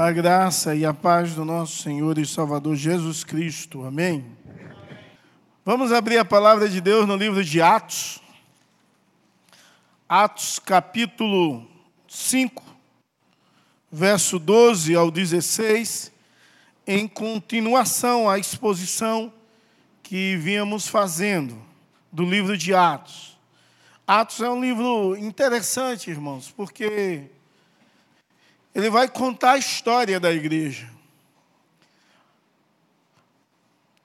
A graça e a paz do nosso Senhor e Salvador Jesus Cristo. Amém. Vamos abrir a palavra de Deus no livro de Atos. Atos capítulo 5, verso 12 ao 16, em continuação à exposição que vínhamos fazendo do livro de Atos. Atos é um livro interessante, irmãos, porque ele vai contar a história da igreja.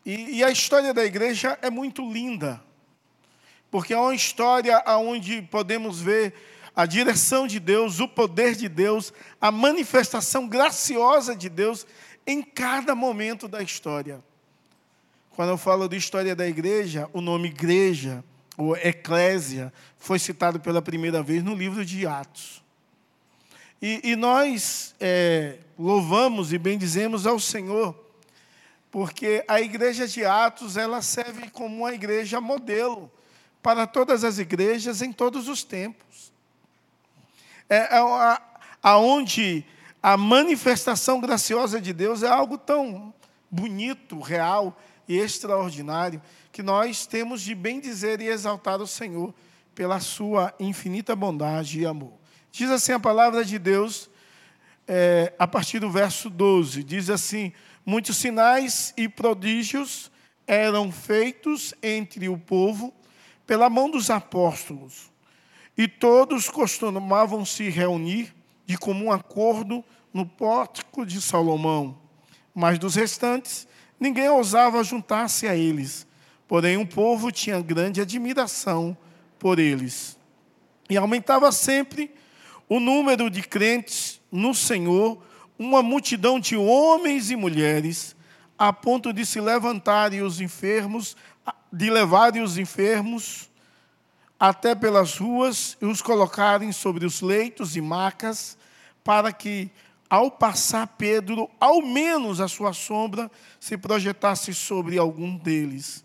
E, e, a história da igreja é muito linda, porque é uma história onde podemos ver a direção de Deus, o poder de Deus, a manifestação graciosa de Deus em cada momento da história. Quando eu falo de história da igreja, o nome igreja, ou eclésia, foi citado pela primeira vez no livro de Atos. E, e nós é, louvamos e bendizemos ao Senhor, porque a igreja de Atos ela serve como uma igreja modelo para todas as igrejas em todos os tempos. É, é a, aonde a manifestação graciosa de Deus é algo tão bonito, real e extraordinário que nós temos de bem dizer e exaltar o Senhor pela sua infinita bondade e amor. Diz assim a palavra de Deus, é, a partir do verso 12: diz assim: Muitos sinais e prodígios eram feitos entre o povo pela mão dos apóstolos, e todos costumavam se reunir de comum acordo no pórtico de Salomão. Mas dos restantes, ninguém ousava juntar-se a eles, porém o povo tinha grande admiração por eles. E aumentava sempre o número de crentes no Senhor, uma multidão de homens e mulheres, a ponto de se levantarem os enfermos, de levarem os enfermos até pelas ruas e os colocarem sobre os leitos e macas, para que, ao passar Pedro, ao menos a sua sombra se projetasse sobre algum deles.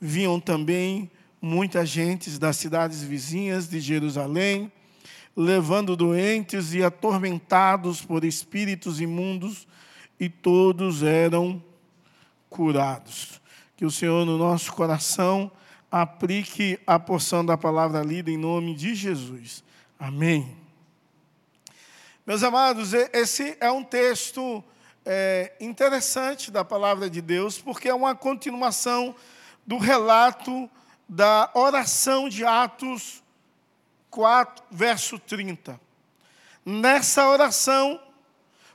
Viam também muitas gentes das cidades vizinhas de Jerusalém, levando doentes e atormentados por espíritos imundos, e todos eram curados. Que o Senhor, no nosso coração, aplique a porção da palavra lida em nome de Jesus. Amém. Meus amados, esse é um texto é, interessante da palavra de Deus, porque é uma continuação do relato da oração de Atos 4, verso 30. Nessa oração,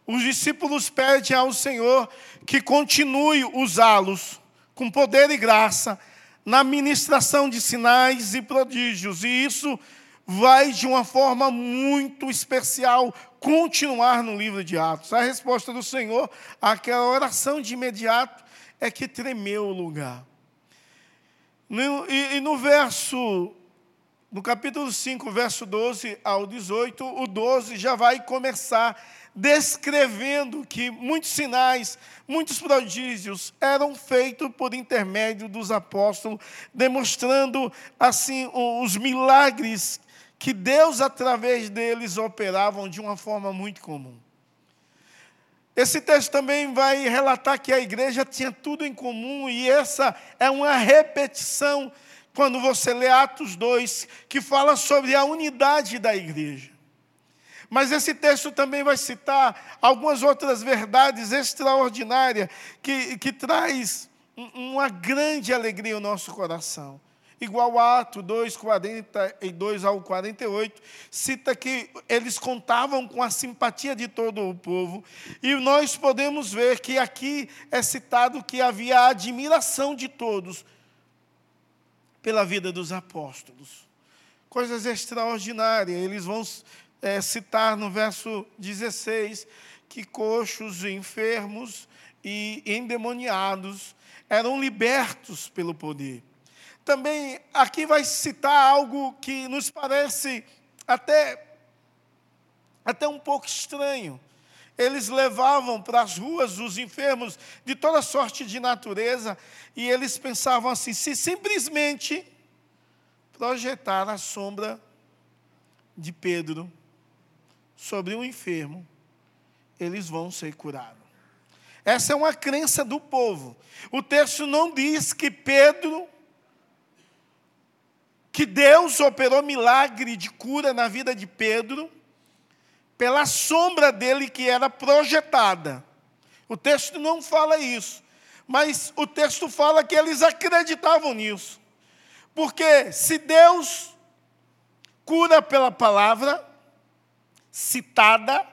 os discípulos pedem ao Senhor que continue usá-los com poder e graça na ministração de sinais e prodígios. E isso vai de uma forma muito especial continuar no livro de Atos. A resposta do Senhor àquela oração de imediato é que tremeu o lugar. E no verso no capítulo 5, verso 12 ao 18, o 12 já vai começar descrevendo que muitos sinais, muitos prodígios eram feitos por intermédio dos apóstolos, demonstrando assim os milagres que Deus através deles operavam de uma forma muito comum. Esse texto também vai relatar que a igreja tinha tudo em comum e essa é uma repetição quando você lê Atos 2, que fala sobre a unidade da igreja. Mas esse texto também vai citar algumas outras verdades extraordinárias que, que traz uma grande alegria ao nosso coração. Igual a Atos 2, 42 ao 48, cita que eles contavam com a simpatia de todo o povo. E nós podemos ver que aqui é citado que havia admiração de todos pela vida dos apóstolos. Coisas extraordinárias. Eles vão é, citar no verso 16 que coxos, enfermos e endemoniados eram libertos pelo poder. Também aqui vai citar algo que nos parece até, até um pouco estranho eles levavam para as ruas os enfermos de toda sorte de natureza, e eles pensavam assim: se simplesmente projetar a sombra de Pedro sobre um enfermo, eles vão ser curados. Essa é uma crença do povo. O texto não diz que Pedro, que Deus operou milagre de cura na vida de Pedro, pela sombra dele que era projetada. O texto não fala isso, mas o texto fala que eles acreditavam nisso. Porque se Deus cura pela palavra citada,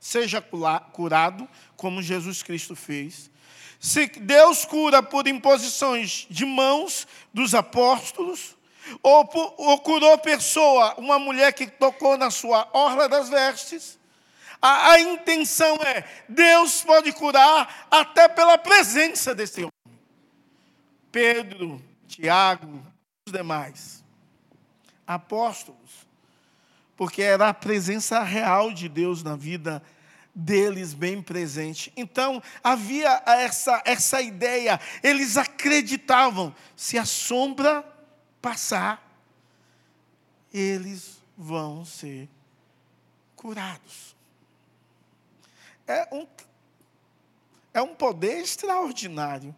seja curado, como Jesus Cristo fez. Se Deus cura por imposições de mãos dos apóstolos, ou, ou curou pessoa, uma mulher que tocou na sua orla das vestes, a, a intenção é: Deus pode curar até pela presença desse homem. Pedro, Tiago, os demais apóstolos, porque era a presença real de Deus na vida deles bem presente. Então, havia essa, essa ideia, eles acreditavam: se a sombra passar, eles vão ser curados. É um, é um poder extraordinário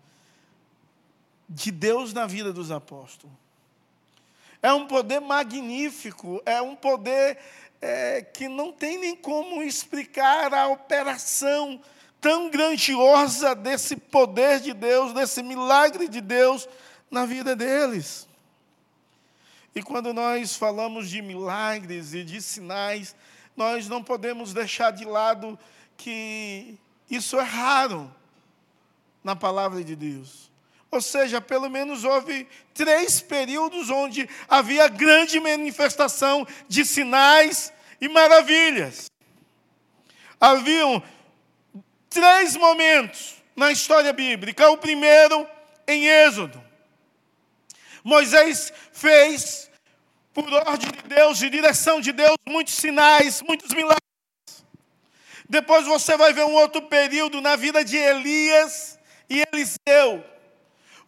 de Deus na vida dos apóstolos. É um poder magnífico, é um poder é, que não tem nem como explicar a operação tão grandiosa desse poder de Deus, desse milagre de Deus na vida deles. E quando nós falamos de milagres e de sinais, nós não podemos deixar de lado que isso é raro na palavra de Deus. Ou seja, pelo menos houve três períodos onde havia grande manifestação de sinais e maravilhas. Haviam três momentos na história bíblica. O primeiro, em Êxodo. Moisés fez, por ordem de Deus, de direção de Deus, muitos sinais, muitos milagres. Depois você vai ver um outro período na vida de Elias e Eliseu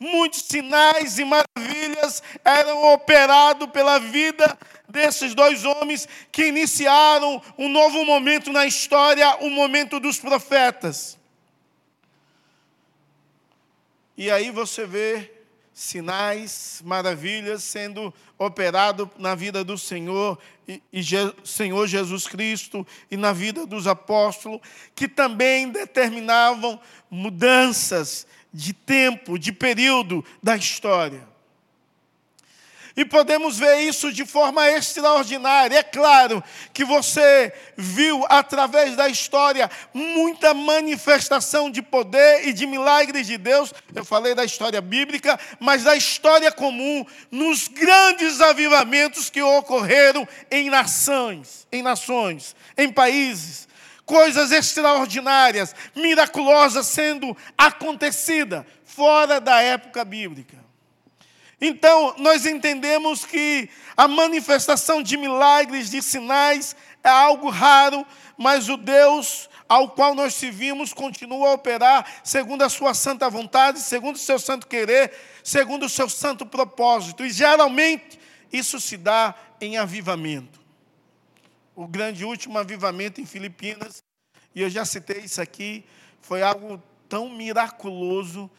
muitos sinais e maravilhas eram operados pela vida desses dois homens que iniciaram um novo momento na história, o momento dos profetas. E aí você vê sinais, maravilhas sendo operados na vida do Senhor e, e Je, Senhor Jesus Cristo e na vida dos apóstolos, que também determinavam mudanças de tempo, de período da história. E podemos ver isso de forma extraordinária. É claro que você viu através da história muita manifestação de poder e de milagres de Deus. Eu falei da história bíblica, mas da história comum, nos grandes avivamentos que ocorreram em nações, em nações, em países, coisas extraordinárias, miraculosas sendo acontecida fora da época bíblica. Então, nós entendemos que a manifestação de milagres, de sinais, é algo raro, mas o Deus ao qual nós servimos continua a operar segundo a sua santa vontade, segundo o seu santo querer, segundo o seu santo propósito. E geralmente isso se dá em avivamento o grande último avivamento em Filipinas, e eu já citei isso aqui, foi algo tão miraculoso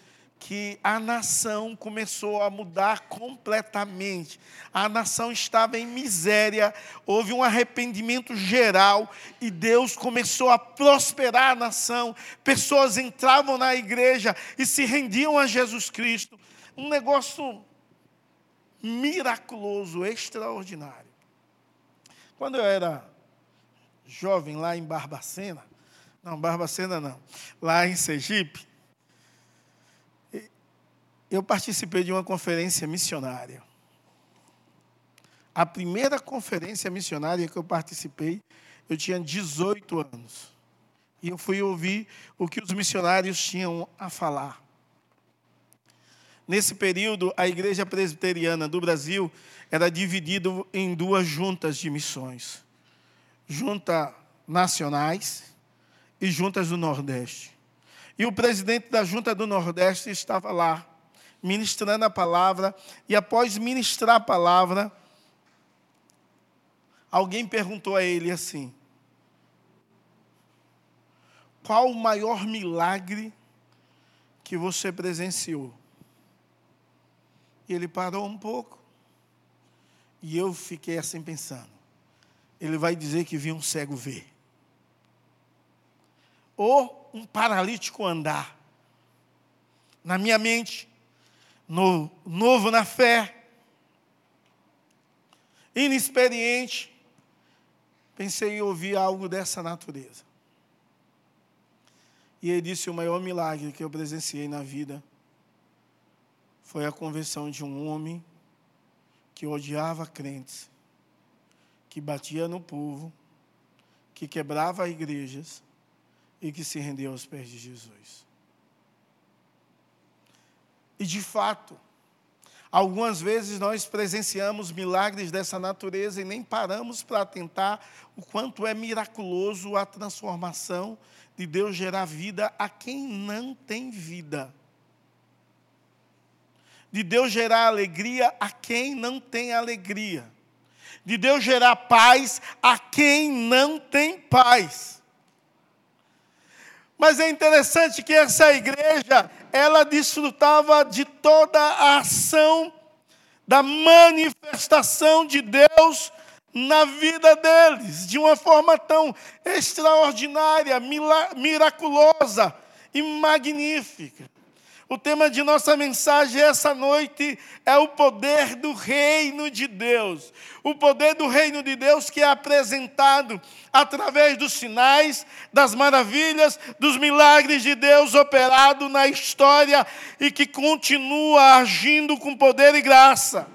que a nação começou a mudar completamente. A nação estava em miséria, houve um arrependimento geral e Deus começou a prosperar a nação. Pessoas entravam na igreja e se rendiam a Jesus Cristo. Um negócio miraculoso, extraordinário. Quando eu era jovem lá em Barbacena, não, Barbacena não, lá em Sergipe, eu participei de uma conferência missionária. A primeira conferência missionária que eu participei, eu tinha 18 anos. E eu fui ouvir o que os missionários tinham a falar. Nesse período, a Igreja Presbiteriana do Brasil era dividida em duas juntas de missões junta nacionais e juntas do Nordeste. E o presidente da junta do Nordeste estava lá, ministrando a palavra, e após ministrar a palavra, alguém perguntou a ele assim: qual o maior milagre que você presenciou? E ele parou um pouco. E eu fiquei assim pensando. Ele vai dizer que viu um cego ver. Ou um paralítico andar. Na minha mente, no, novo na fé, inexperiente, pensei em ouvir algo dessa natureza. E ele disse: o maior milagre que eu presenciei na vida foi a conversão de um homem que odiava crentes, que batia no povo, que quebrava igrejas e que se rendeu aos pés de Jesus. E de fato, algumas vezes nós presenciamos milagres dessa natureza e nem paramos para atentar o quanto é miraculoso a transformação de Deus gerar vida a quem não tem vida. De Deus gerar alegria a quem não tem alegria. De Deus gerar paz a quem não tem paz. Mas é interessante que essa igreja, ela desfrutava de toda a ação da manifestação de Deus na vida deles, de uma forma tão extraordinária, miraculosa e magnífica. O tema de nossa mensagem essa noite é o poder do reino de Deus. O poder do reino de Deus que é apresentado através dos sinais, das maravilhas, dos milagres de Deus operado na história e que continua agindo com poder e graça.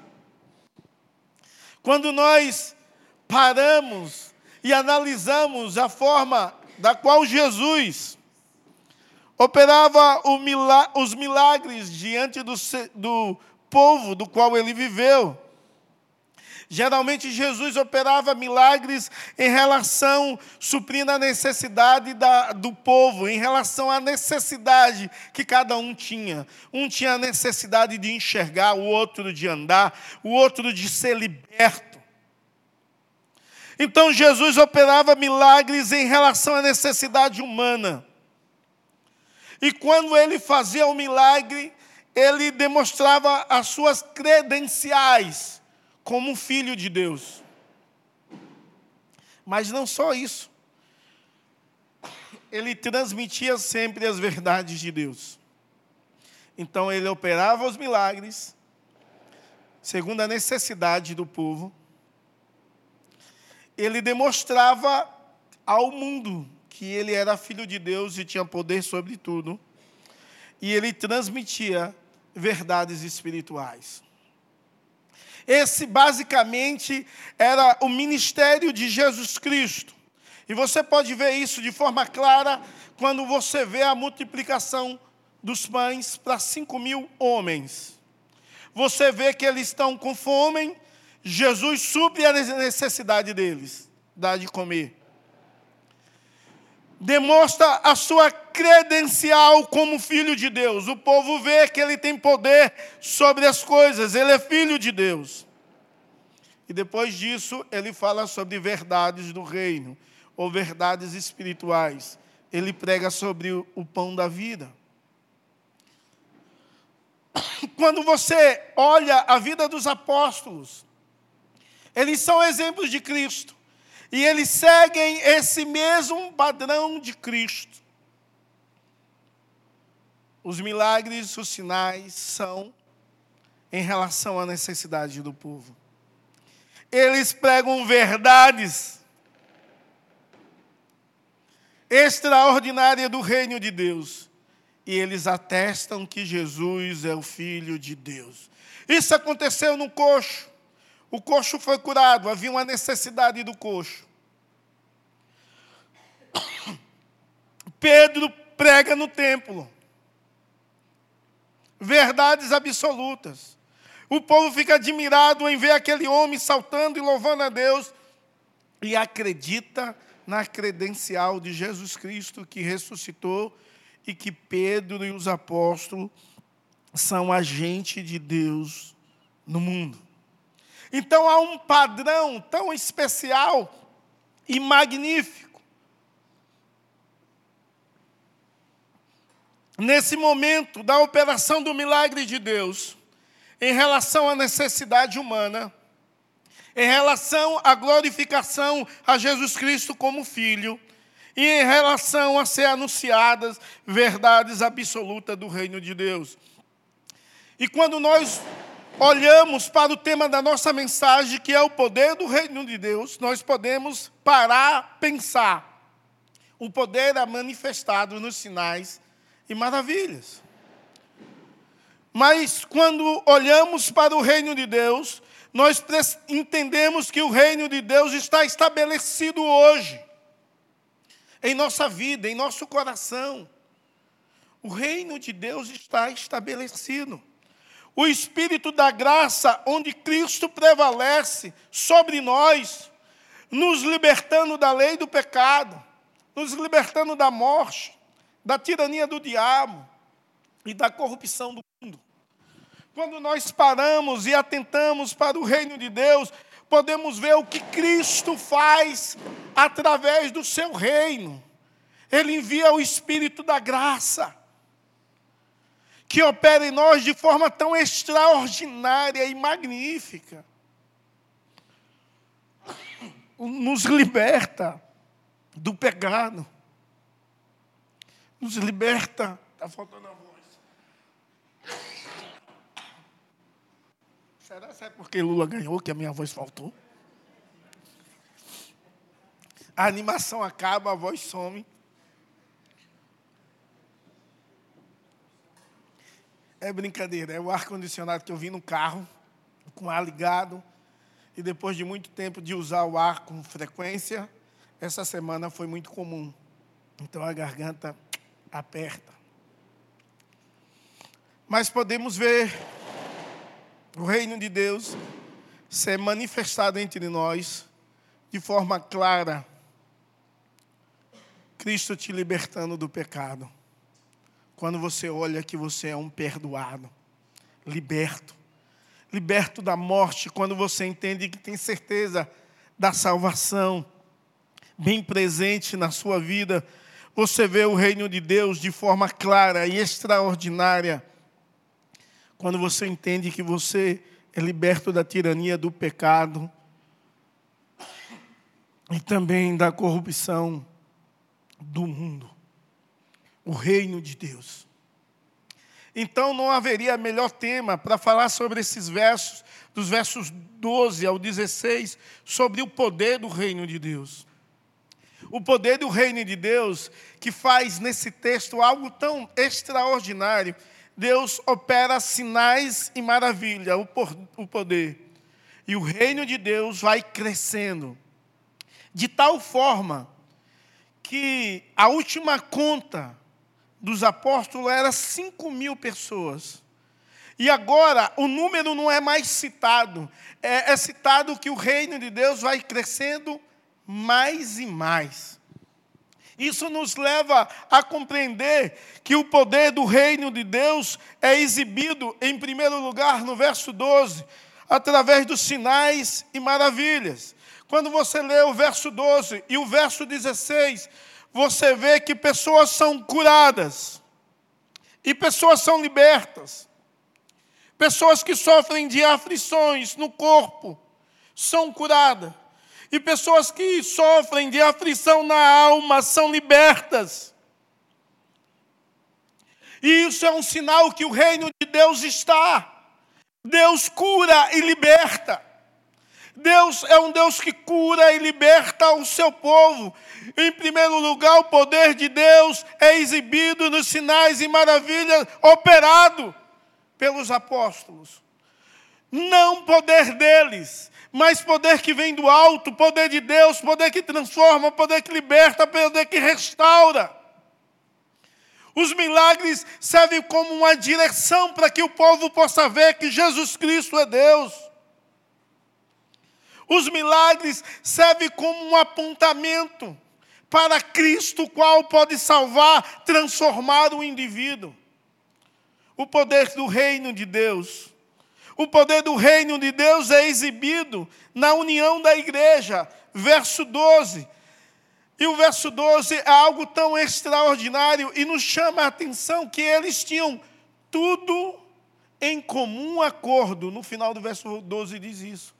Quando nós paramos e analisamos a forma da qual Jesus operava os milagres diante do, do povo do qual ele viveu. Geralmente Jesus operava milagres em relação, suprindo a necessidade da, do povo, em relação à necessidade que cada um tinha. Um tinha a necessidade de enxergar, o outro de andar, o outro de ser liberto. Então Jesus operava milagres em relação à necessidade humana. E quando ele fazia o milagre, ele demonstrava as suas credenciais como filho de Deus. Mas não só isso. Ele transmitia sempre as verdades de Deus. Então ele operava os milagres segundo a necessidade do povo ele demonstrava ao mundo que ele era filho de Deus e tinha poder sobre tudo. E ele transmitia verdades espirituais. Esse basicamente era o ministério de Jesus Cristo. E você pode ver isso de forma clara quando você vê a multiplicação dos pães para cinco mil homens. Você vê que eles estão com fome Jesus supre a necessidade deles, dá de comer. Demonstra a sua credencial como filho de Deus. O povo vê que ele tem poder sobre as coisas, ele é filho de Deus. E depois disso, ele fala sobre verdades do reino, ou verdades espirituais. Ele prega sobre o pão da vida. Quando você olha a vida dos apóstolos, eles são exemplos de Cristo. E eles seguem esse mesmo padrão de Cristo. Os milagres, os sinais são em relação à necessidade do povo. Eles pregam verdades extraordinárias do reino de Deus. E eles atestam que Jesus é o Filho de Deus. Isso aconteceu no coxo. O coxo foi curado, havia uma necessidade do coxo. Pedro prega no templo. Verdades absolutas. O povo fica admirado em ver aquele homem saltando e louvando a Deus e acredita na credencial de Jesus Cristo que ressuscitou e que Pedro e os apóstolos são agente de Deus no mundo. Então há um padrão tão especial e magnífico nesse momento da operação do milagre de Deus, em relação à necessidade humana, em relação à glorificação a Jesus Cristo como Filho, e em relação a ser anunciadas verdades absolutas do reino de Deus. E quando nós olhamos para o tema da nossa mensagem, que é o poder do reino de Deus, nós podemos parar, pensar. O poder é manifestado nos sinais e maravilhas. Mas quando olhamos para o reino de Deus, nós entendemos que o reino de Deus está estabelecido hoje, em nossa vida, em nosso coração. O reino de Deus está estabelecido. O Espírito da graça, onde Cristo prevalece sobre nós, nos libertando da lei do pecado, nos libertando da morte, da tirania do diabo e da corrupção do mundo. Quando nós paramos e atentamos para o reino de Deus, podemos ver o que Cristo faz através do seu reino. Ele envia o Espírito da graça, que opera em nós de forma tão extraordinária e magnífica. Nos liberta do pecado nos liberta. Está faltando a voz. Será que é porque Lula ganhou que a minha voz faltou? A animação acaba, a voz some. É brincadeira, é o ar-condicionado que eu vi no carro, com ar ligado, e depois de muito tempo de usar o ar com frequência, essa semana foi muito comum. Então a garganta aperta. Mas podemos ver o reino de Deus ser manifestado entre nós de forma clara. Cristo te libertando do pecado. Quando você olha que você é um perdoado, liberto, liberto da morte, quando você entende que tem certeza da salvação bem presente na sua vida, você vê o reino de Deus de forma clara e extraordinária. Quando você entende que você é liberto da tirania do pecado e também da corrupção do mundo. O reino de Deus. Então não haveria melhor tema para falar sobre esses versos, dos versos 12 ao 16, sobre o poder do reino de Deus. O poder do reino de Deus, que faz nesse texto algo tão extraordinário. Deus opera sinais e maravilha, o poder. E o reino de Deus vai crescendo. De tal forma que a última conta dos apóstolos era 5 mil pessoas. E agora o número não é mais citado, é, é citado que o reino de Deus vai crescendo mais e mais. Isso nos leva a compreender que o poder do reino de Deus é exibido, em primeiro lugar, no verso 12, através dos sinais e maravilhas. Quando você lê o verso 12 e o verso 16, você vê que pessoas são curadas e pessoas são libertas. Pessoas que sofrem de aflições no corpo são curadas e pessoas que sofrem de aflição na alma são libertas. E isso é um sinal que o reino de Deus está. Deus cura e liberta. Deus é um Deus que cura e liberta o seu povo. Em primeiro lugar, o poder de Deus é exibido nos sinais e maravilhas operado pelos apóstolos. Não poder deles, mas poder que vem do alto, poder de Deus, poder que transforma, poder que liberta, poder que restaura. Os milagres servem como uma direção para que o povo possa ver que Jesus Cristo é Deus. Os milagres servem como um apontamento para Cristo, o qual pode salvar, transformar o indivíduo. O poder do reino de Deus o poder do reino de Deus é exibido na união da igreja. Verso 12. E o verso 12 é algo tão extraordinário e nos chama a atenção que eles tinham tudo em comum acordo. No final do verso 12 diz isso.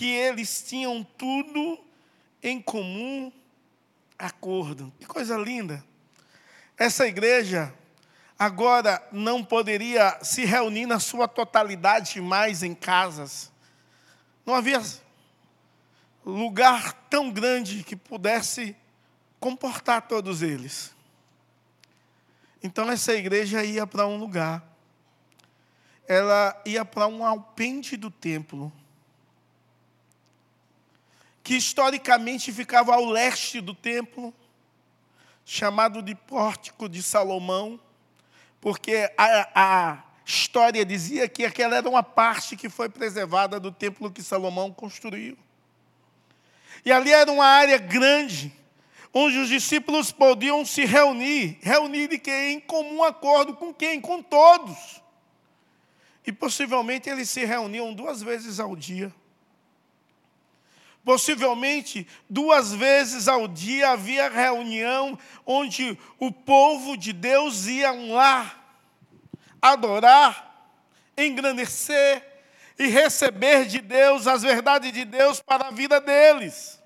Que eles tinham tudo em comum acordo. Que coisa linda. Essa igreja agora não poderia se reunir na sua totalidade mais em casas. Não havia lugar tão grande que pudesse comportar todos eles. Então essa igreja ia para um lugar. Ela ia para um alpende do templo. Que historicamente ficava ao leste do templo, chamado de Pórtico de Salomão, porque a, a história dizia que aquela era uma parte que foi preservada do templo que Salomão construiu. E ali era uma área grande, onde os discípulos podiam se reunir, reunir de quem? Em comum acordo com quem? Com todos. E possivelmente eles se reuniam duas vezes ao dia. Possivelmente duas vezes ao dia havia reunião onde o povo de Deus ia lá adorar, engrandecer e receber de Deus as verdades de Deus para a vida deles.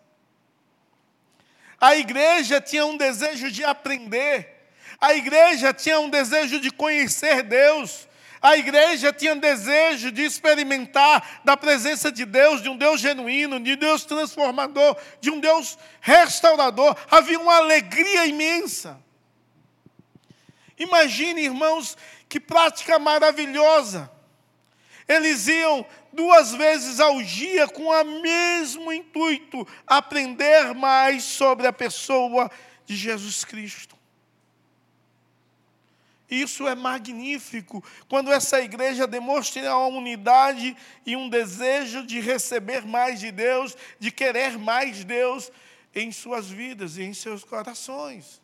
A igreja tinha um desejo de aprender, a igreja tinha um desejo de conhecer Deus, a igreja tinha desejo de experimentar da presença de Deus, de um Deus genuíno, de Deus transformador, de um Deus restaurador. Havia uma alegria imensa. Imagine, irmãos, que prática maravilhosa. Eles iam duas vezes ao dia com o mesmo intuito, aprender mais sobre a pessoa de Jesus Cristo. Isso é magnífico, quando essa igreja demonstra uma unidade e um desejo de receber mais de Deus, de querer mais Deus em suas vidas e em seus corações.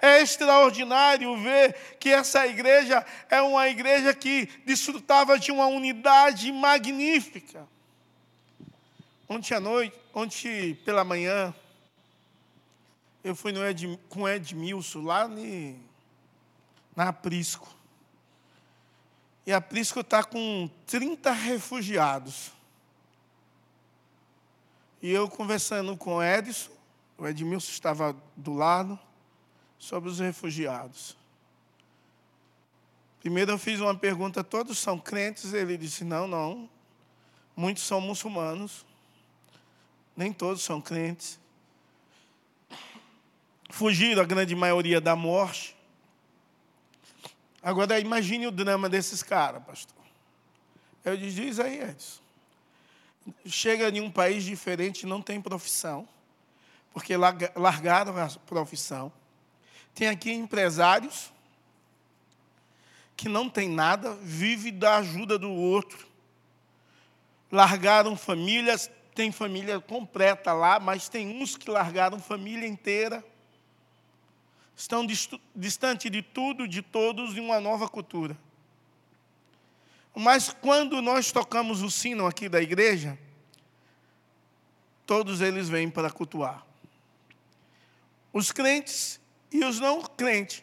É extraordinário ver que essa igreja é uma igreja que desfrutava de uma unidade magnífica. Ontem à noite, ontem pela manhã, eu fui no Ed, com Edmilson lá ni, na Aprisco. E a Aprisco está com 30 refugiados. E eu conversando com o Edson, o Edmilson estava do lado sobre os refugiados. Primeiro eu fiz uma pergunta: todos são crentes? Ele disse: não, não. Muitos são muçulmanos. Nem todos são crentes. Fugiram a grande maioria da morte. Agora imagine o drama desses caras, pastor. Eu disse, diz aí, Edson. Chega em um país diferente, não tem profissão, porque largaram a profissão tem aqui empresários que não tem nada, vive da ajuda do outro. Largaram famílias, tem família completa lá, mas tem uns que largaram família inteira. Estão distante de tudo, de todos, em uma nova cultura. Mas quando nós tocamos o sino aqui da igreja, todos eles vêm para cultuar. Os crentes e os não crentes.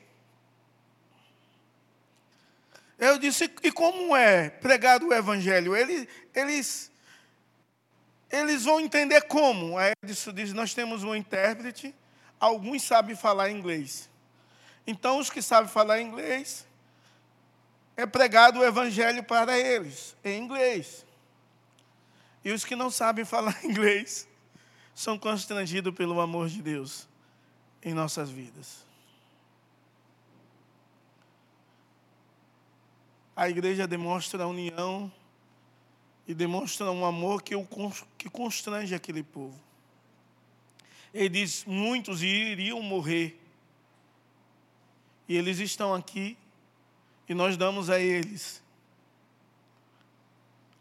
Eu disse, e como é pregado o evangelho? Eles, eles, eles vão entender como. Aí Edson diz, nós temos um intérprete, alguns sabem falar inglês. Então, os que sabem falar inglês, é pregado o evangelho para eles, em inglês. E os que não sabem falar inglês, são constrangidos pelo amor de Deus em nossas vidas. A igreja demonstra a união e demonstra um amor que, que constrange aquele povo. Ele diz: muitos iriam morrer. E eles estão aqui e nós damos a eles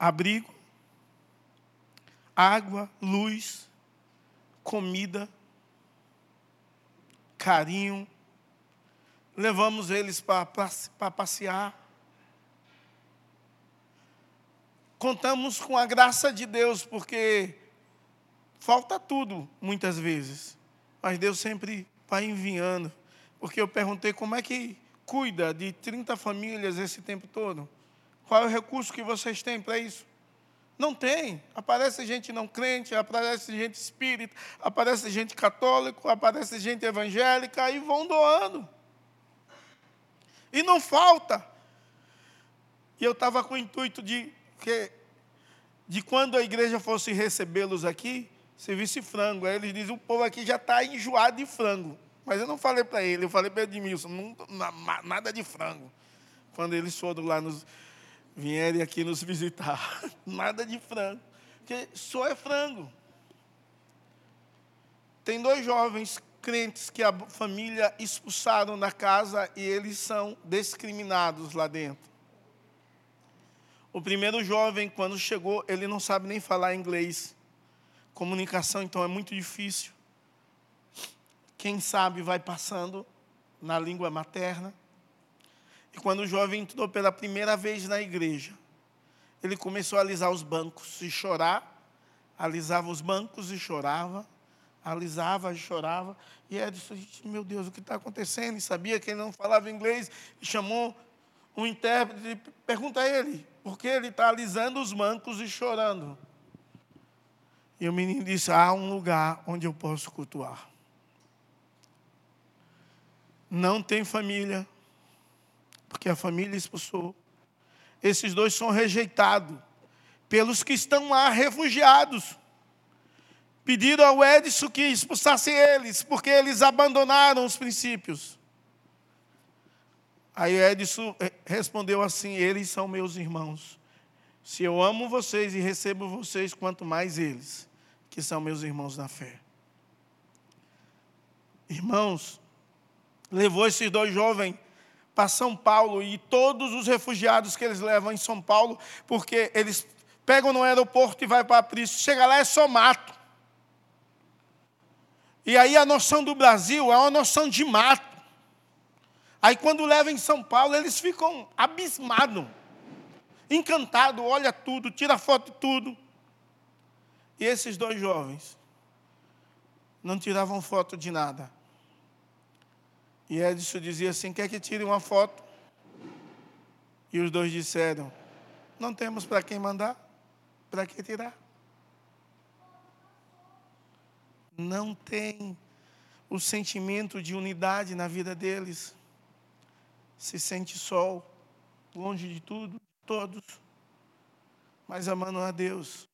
abrigo, água, luz, comida, carinho, levamos eles para passear. Contamos com a graça de Deus, porque falta tudo muitas vezes. Mas Deus sempre vai enviando. Porque eu perguntei como é que cuida de 30 famílias esse tempo todo? Qual é o recurso que vocês têm para isso? Não tem. Aparece gente não crente, aparece gente espírita, aparece gente católico, aparece gente evangélica e vão doando. E não falta. E eu estava com o intuito de que de quando a igreja fosse recebê-los aqui, servisse frango. Aí eles dizem, o povo aqui já está enjoado de frango. Mas eu não falei para ele, eu falei para Edmilson, não, nada de frango. Quando eles foram lá, nos, vierem aqui nos visitar, nada de frango. Porque só é frango. Tem dois jovens crentes que a família expulsaram da casa e eles são discriminados lá dentro. O primeiro jovem, quando chegou, ele não sabe nem falar inglês. Comunicação, então, é muito difícil. Quem sabe vai passando na língua materna. E quando o jovem entrou pela primeira vez na igreja, ele começou a alisar os bancos e chorar. Alisava os bancos e chorava. Alisava e chorava. E Edson Meu Deus, o que está acontecendo? E sabia que ele não falava inglês. E chamou um intérprete e pergunta a ele: porque ele está alisando os mancos e chorando. E o menino disse: Há um lugar onde eu posso cultuar. Não tem família, porque a família expulsou. Esses dois são rejeitados pelos que estão lá refugiados. Pediram ao Edson que expulsasse eles, porque eles abandonaram os princípios. Aí Edson eh, respondeu assim: Eles são meus irmãos. Se eu amo vocês e recebo vocês, quanto mais eles, que são meus irmãos na fé. Irmãos, levou esses dois jovens para São Paulo e todos os refugiados que eles levam em São Paulo, porque eles pegam no aeroporto e vai para Prisco. Chega lá é só mato. E aí a noção do Brasil é uma noção de mato. Aí quando leva em São Paulo, eles ficam abismados, encantados, olha tudo, tira foto de tudo. E esses dois jovens não tiravam foto de nada. E Edson dizia assim: quer que tire uma foto? E os dois disseram: não temos para quem mandar, para que tirar? Não tem o sentimento de unidade na vida deles se sente sol, longe de tudo, todos, mas amando a Deus.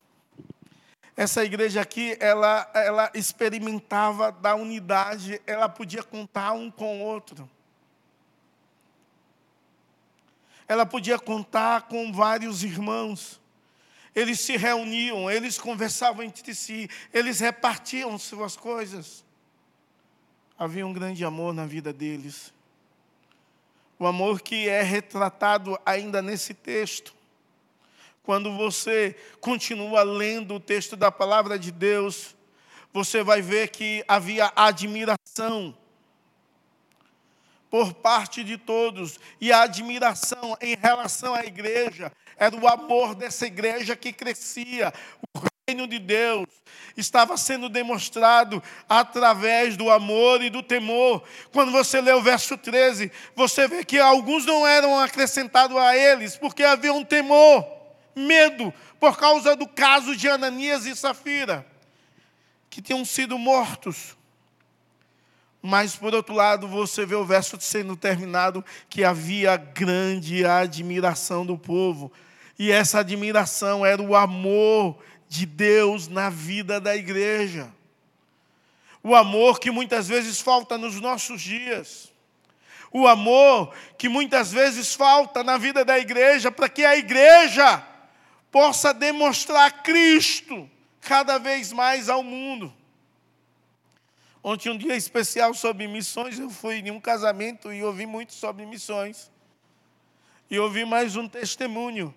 Essa igreja aqui, ela, ela experimentava da unidade, ela podia contar um com o outro. Ela podia contar com vários irmãos. Eles se reuniam, eles conversavam entre si, eles repartiam suas coisas. Havia um grande amor na vida deles. O amor que é retratado ainda nesse texto. Quando você continua lendo o texto da palavra de Deus, você vai ver que havia admiração por parte de todos, e a admiração em relação à igreja era o amor dessa igreja que crescia, o reino de Deus estava sendo demonstrado através do amor e do temor. Quando você lê o verso 13, você vê que alguns não eram acrescentados a eles, porque havia um temor, medo, por causa do caso de Ananias e Safira, que tinham sido mortos. Mas, por outro lado, você vê o verso sendo terminado que havia grande admiração do povo. E essa admiração era o amor de Deus na vida da igreja. O amor que muitas vezes falta nos nossos dias. O amor que muitas vezes falta na vida da igreja, para que a igreja possa demonstrar Cristo cada vez mais ao mundo. Ontem, um dia especial sobre missões, eu fui em um casamento e ouvi muito sobre missões. E ouvi mais um testemunho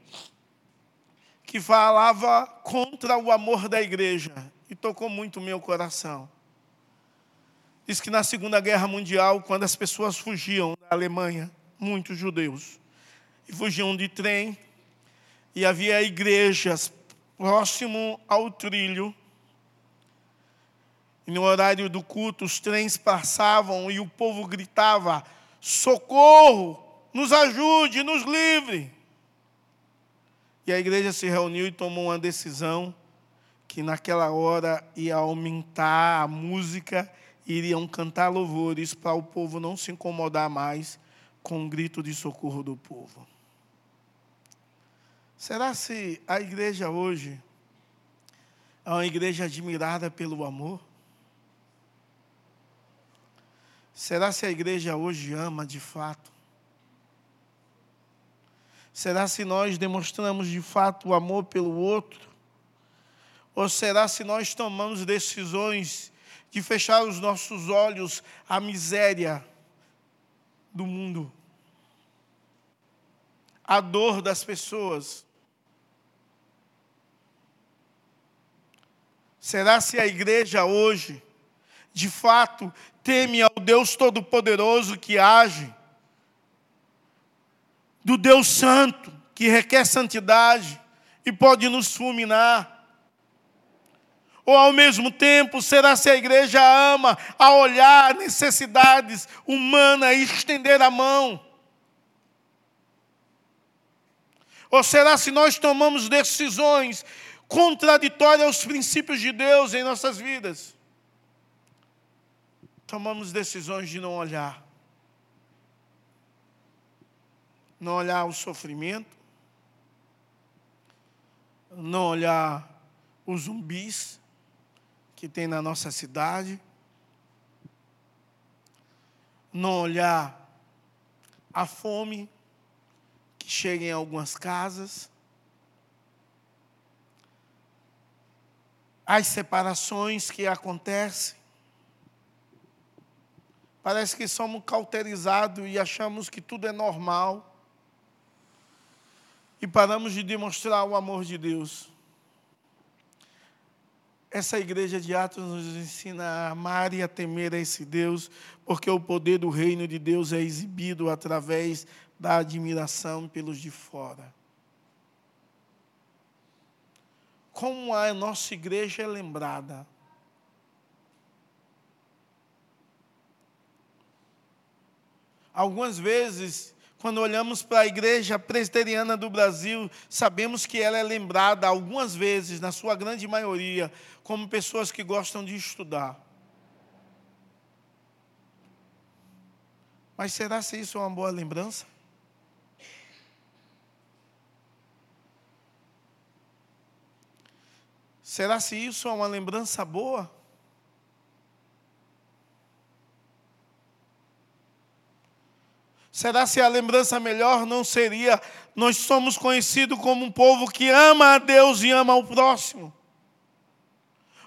que falava contra o amor da igreja e tocou muito o meu coração. Diz que na Segunda Guerra Mundial, quando as pessoas fugiam da Alemanha, muitos judeus, e fugiam de trem, e havia igrejas próximo ao trilho, E no horário do culto, os trens passavam e o povo gritava: socorro, nos ajude, nos livre. E a igreja se reuniu e tomou uma decisão que naquela hora ia aumentar a música, iriam cantar louvores para o povo não se incomodar mais com o grito de socorro do povo. Será se a igreja hoje é uma igreja admirada pelo amor? Será se a igreja hoje ama de fato? Será se nós demonstramos de fato o amor pelo outro? Ou será se nós tomamos decisões de fechar os nossos olhos à miséria do mundo, à dor das pessoas? Será se a igreja hoje, de fato, teme ao Deus Todo-Poderoso que age, do Deus Santo que requer santidade e pode nos fulminar? Ou ao mesmo tempo, será se a igreja ama a olhar necessidades humanas e estender a mão? Ou será se nós tomamos decisões contraditórias aos princípios de Deus em nossas vidas? Tomamos decisões de não olhar. Não olhar o sofrimento, não olhar os zumbis, que tem na nossa cidade, não olhar a fome que chega em algumas casas, as separações que acontecem. Parece que somos cauterizados e achamos que tudo é normal. E paramos de demonstrar o amor de Deus. Essa igreja de Atos nos ensina a amar e a temer a esse Deus, porque o poder do reino de Deus é exibido através da admiração pelos de fora. Como a nossa igreja é lembrada. Algumas vezes quando olhamos para a igreja presbiteriana do Brasil, sabemos que ela é lembrada algumas vezes, na sua grande maioria, como pessoas que gostam de estudar. Mas será se isso é uma boa lembrança? Será se isso é uma lembrança boa? Será se a lembrança melhor não seria nós somos conhecidos como um povo que ama a Deus e ama o próximo?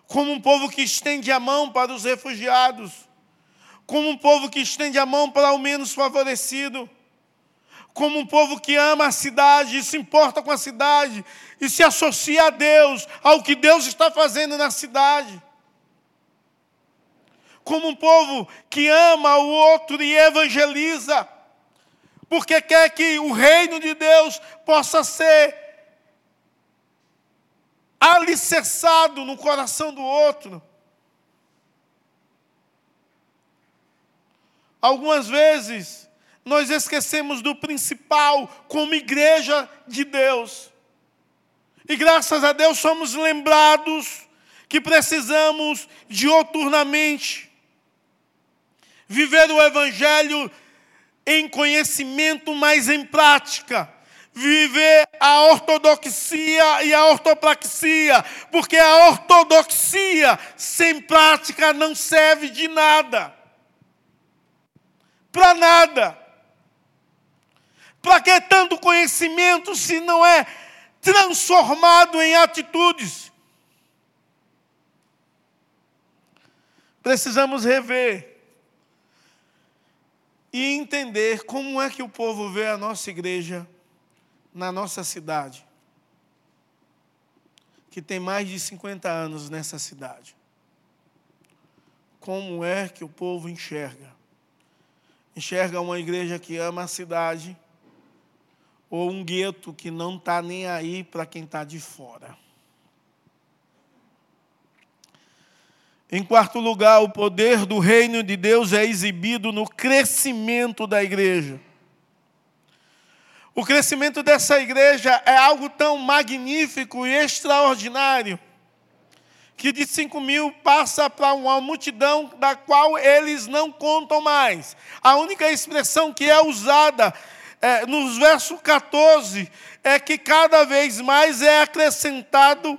Como um povo que estende a mão para os refugiados, como um povo que estende a mão para o menos favorecido, como um povo que ama a cidade e se importa com a cidade e se associa a Deus, ao que Deus está fazendo na cidade. Como um povo que ama o outro e evangeliza porque quer que o reino de Deus possa ser alicerçado no coração do outro. Algumas vezes nós esquecemos do principal como igreja de Deus. E graças a Deus somos lembrados que precisamos dioturnamente viver o Evangelho em conhecimento, mas em prática. Viver a ortodoxia e a ortopraxia, porque a ortodoxia sem prática não serve de nada. Para nada. Para que tanto conhecimento se não é transformado em atitudes? Precisamos rever e entender como é que o povo vê a nossa igreja na nossa cidade, que tem mais de 50 anos nessa cidade. Como é que o povo enxerga? Enxerga uma igreja que ama a cidade ou um gueto que não está nem aí para quem está de fora? Em quarto lugar, o poder do reino de Deus é exibido no crescimento da igreja. O crescimento dessa igreja é algo tão magnífico e extraordinário que de 5 mil passa para uma multidão da qual eles não contam mais. A única expressão que é usada é, nos versos 14 é que cada vez mais é acrescentado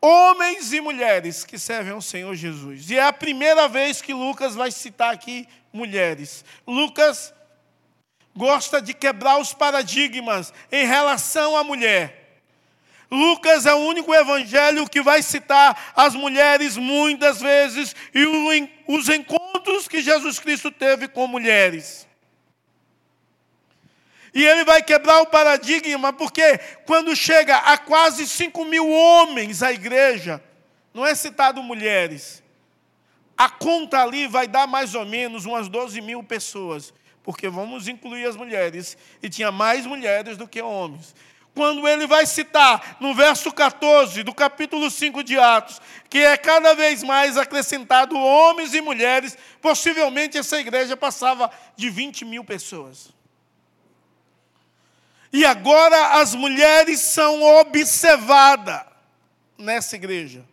homens e mulheres que servem ao Senhor Jesus. E é a primeira vez que Lucas vai citar aqui mulheres. Lucas gosta de quebrar os paradigmas em relação à mulher. Lucas é o único evangelho que vai citar as mulheres muitas vezes e os encontros que Jesus Cristo teve com mulheres. E ele vai quebrar o paradigma, porque quando chega a quase 5 mil homens a igreja, não é citado mulheres. A conta ali vai dar mais ou menos umas 12 mil pessoas, porque vamos incluir as mulheres, e tinha mais mulheres do que homens. Quando ele vai citar no verso 14 do capítulo 5 de Atos, que é cada vez mais acrescentado homens e mulheres, possivelmente essa igreja passava de 20 mil pessoas. E agora as mulheres são observadas nessa igreja.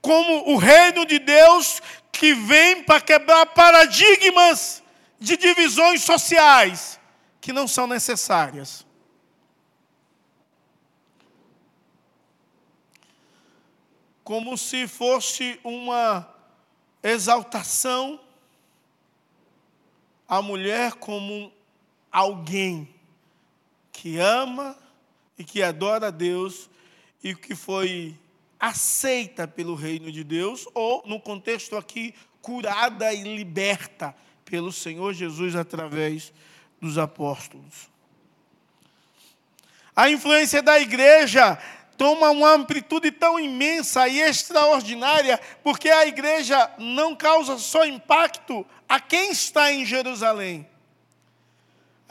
Como o reino de Deus que vem para quebrar paradigmas de divisões sociais que não são necessárias. Como se fosse uma exaltação a mulher como alguém que ama e que adora a Deus e que foi aceita pelo reino de Deus, ou, no contexto aqui, curada e liberta pelo Senhor Jesus através dos apóstolos. A influência da igreja toma uma amplitude tão imensa e extraordinária, porque a igreja não causa só impacto a quem está em Jerusalém,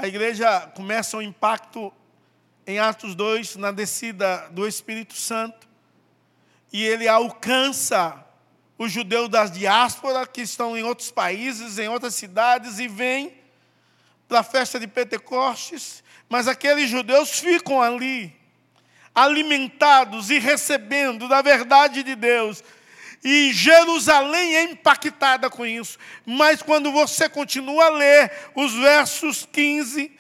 a igreja começa um impacto em Atos 2, na descida do Espírito Santo, e ele alcança os judeus da diáspora que estão em outros países, em outras cidades, e vem para a festa de Pentecostes, mas aqueles judeus ficam ali, alimentados e recebendo da verdade de Deus, e Jerusalém é impactada com isso. Mas quando você continua a ler os versos 15,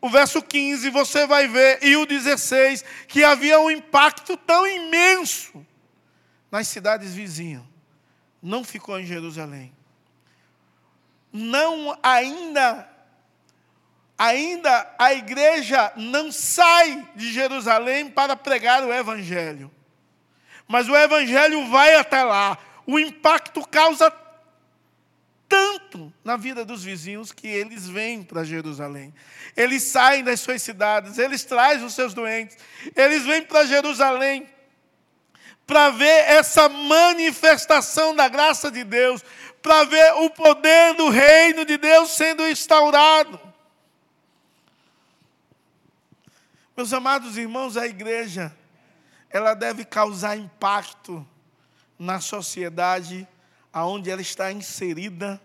o verso 15, você vai ver, e o 16, que havia um impacto tão imenso nas cidades vizinhas. Não ficou em Jerusalém. Não ainda ainda a igreja não sai de Jerusalém para pregar o evangelho. Mas o evangelho vai até lá. O impacto causa tanto na vida dos vizinhos que eles vêm para Jerusalém. Eles saem das suas cidades, eles trazem os seus doentes, eles vêm para Jerusalém para ver essa manifestação da graça de Deus, para ver o poder do reino de Deus sendo instaurado. Meus amados irmãos, a igreja ela deve causar impacto na sociedade aonde ela está inserida,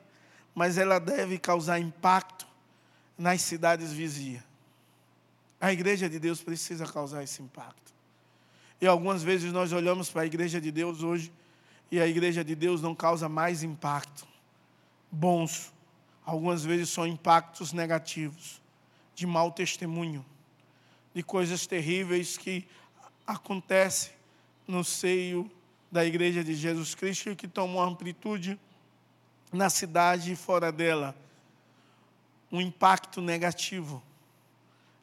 mas ela deve causar impacto nas cidades vizinhas. A igreja de Deus precisa causar esse impacto. E algumas vezes nós olhamos para a igreja de Deus hoje e a igreja de Deus não causa mais impacto bons. Algumas vezes são impactos negativos, de mau testemunho, de coisas terríveis que acontece no seio da igreja de Jesus Cristo e que tomou amplitude na cidade e fora dela. Um impacto negativo.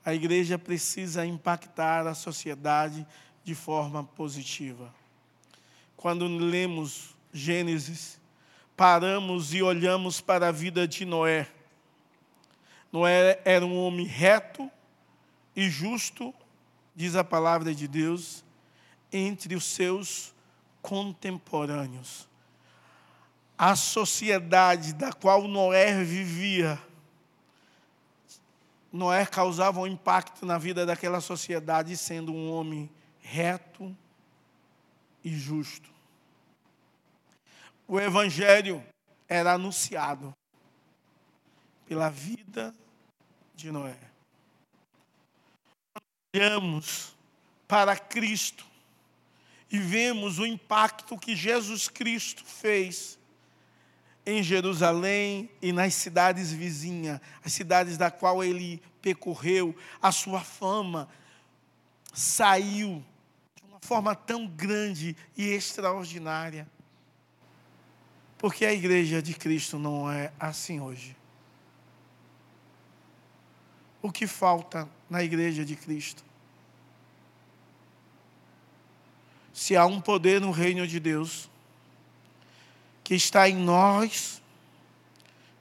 A igreja precisa impactar a sociedade de forma positiva. Quando lemos Gênesis, paramos e olhamos para a vida de Noé. Noé era um homem reto e justo diz a palavra de Deus, entre os seus contemporâneos. A sociedade da qual Noé vivia, Noé causava um impacto na vida daquela sociedade, sendo um homem reto e justo. O Evangelho era anunciado pela vida de Noé. Olhamos para Cristo e vemos o impacto que Jesus Cristo fez em Jerusalém e nas cidades vizinhas, as cidades da qual ele percorreu, a sua fama saiu de uma forma tão grande e extraordinária. Porque a igreja de Cristo não é assim hoje. O que falta na igreja de Cristo? Se há um poder no reino de Deus, que está em nós,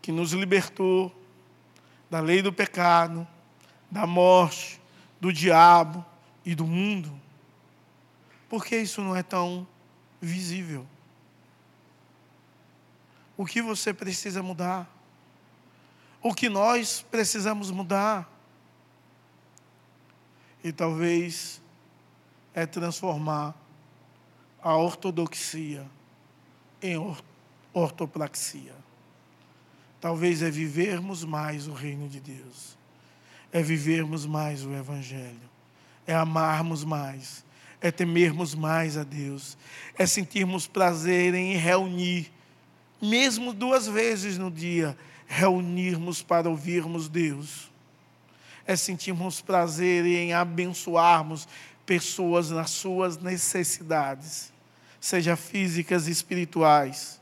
que nos libertou da lei do pecado, da morte, do diabo e do mundo, por que isso não é tão visível? O que você precisa mudar? O que nós precisamos mudar? E talvez é transformar a ortodoxia em ortopraxia. Talvez é vivermos mais o reino de Deus, é vivermos mais o Evangelho, é amarmos mais, é temermos mais a Deus, é sentirmos prazer em reunir, mesmo duas vezes no dia, reunirmos para ouvirmos Deus, é sentirmos prazer em abençoarmos pessoas nas suas necessidades, seja físicas e espirituais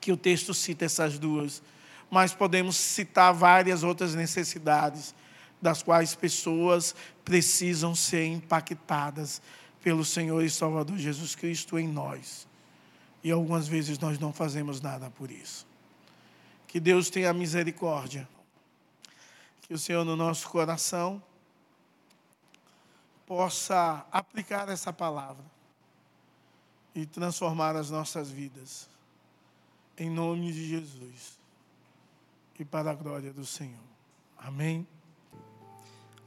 que o texto cita essas duas, mas podemos citar várias outras necessidades das quais pessoas precisam ser impactadas pelo Senhor e Salvador Jesus Cristo em nós. E algumas vezes nós não fazemos nada por isso. Que Deus tenha misericórdia. Que o Senhor no nosso coração possa aplicar essa palavra e transformar as nossas vidas. Em nome de Jesus. E para a glória do Senhor. Amém.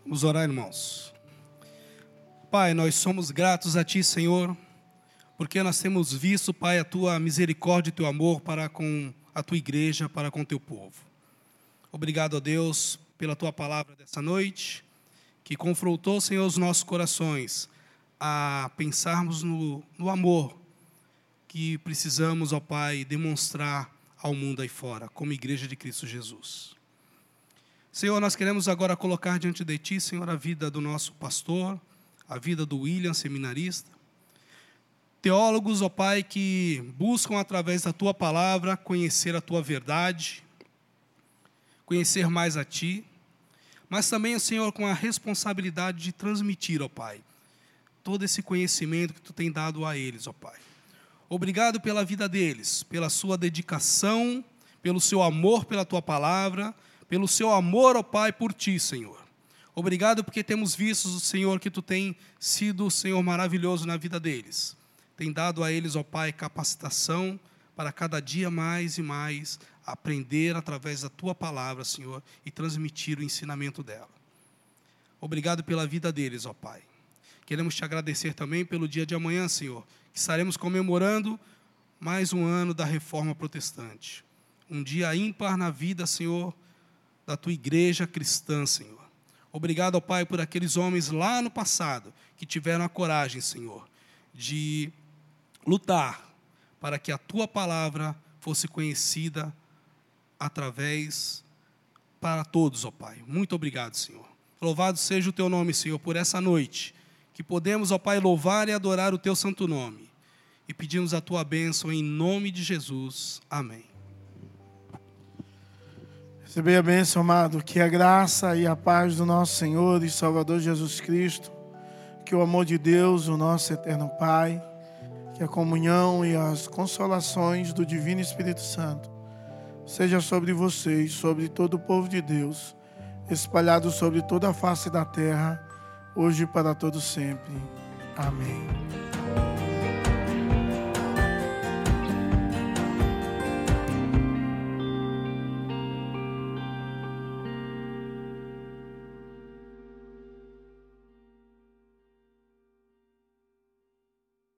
Vamos orar, irmãos. Pai, nós somos gratos a Ti, Senhor, porque nós temos visto, Pai, a Tua misericórdia e Teu amor para com a Tua igreja, para com o Teu povo. Obrigado a Deus pela Tua palavra dessa noite, que confrontou, Senhor, os nossos corações a pensarmos no, no amor que precisamos, ó Pai, demonstrar ao mundo aí fora, como igreja de Cristo Jesus. Senhor, nós queremos agora colocar diante de Ti, Senhor, a vida do nosso pastor, a vida do William, seminarista. Teólogos, ó Pai, que buscam através da Tua palavra conhecer a Tua verdade, conhecer mais a Ti, mas também, Senhor, com a responsabilidade de transmitir, ó Pai, todo esse conhecimento que Tu tem dado a eles, ó Pai. Obrigado pela vida deles, pela sua dedicação, pelo seu amor pela tua palavra, pelo seu amor, ó Pai, por ti, Senhor. Obrigado porque temos visto, Senhor, que tu tem sido, Senhor, maravilhoso na vida deles. Tem dado a eles, ó Pai, capacitação para cada dia mais e mais aprender através da tua palavra, Senhor, e transmitir o ensinamento dela. Obrigado pela vida deles, ó Pai. Queremos te agradecer também pelo dia de amanhã, Senhor, que estaremos comemorando mais um ano da reforma protestante. Um dia ímpar na vida, Senhor, da tua igreja cristã, Senhor. Obrigado, ó Pai, por aqueles homens lá no passado que tiveram a coragem, Senhor, de lutar para que a tua palavra fosse conhecida através para todos, ó Pai. Muito obrigado, Senhor. Louvado seja o teu nome, Senhor, por essa noite que podemos, ó Pai, louvar e adorar o teu santo nome. E pedimos a tua bênção em nome de Jesus. Amém. Receber a bênção, amado, que a graça e a paz do nosso Senhor e Salvador Jesus Cristo, que o amor de Deus, o nosso eterno Pai, que a comunhão e as consolações do Divino Espírito Santo seja sobre vocês, sobre todo o povo de Deus, espalhado sobre toda a face da terra hoje e para todo sempre. Amém.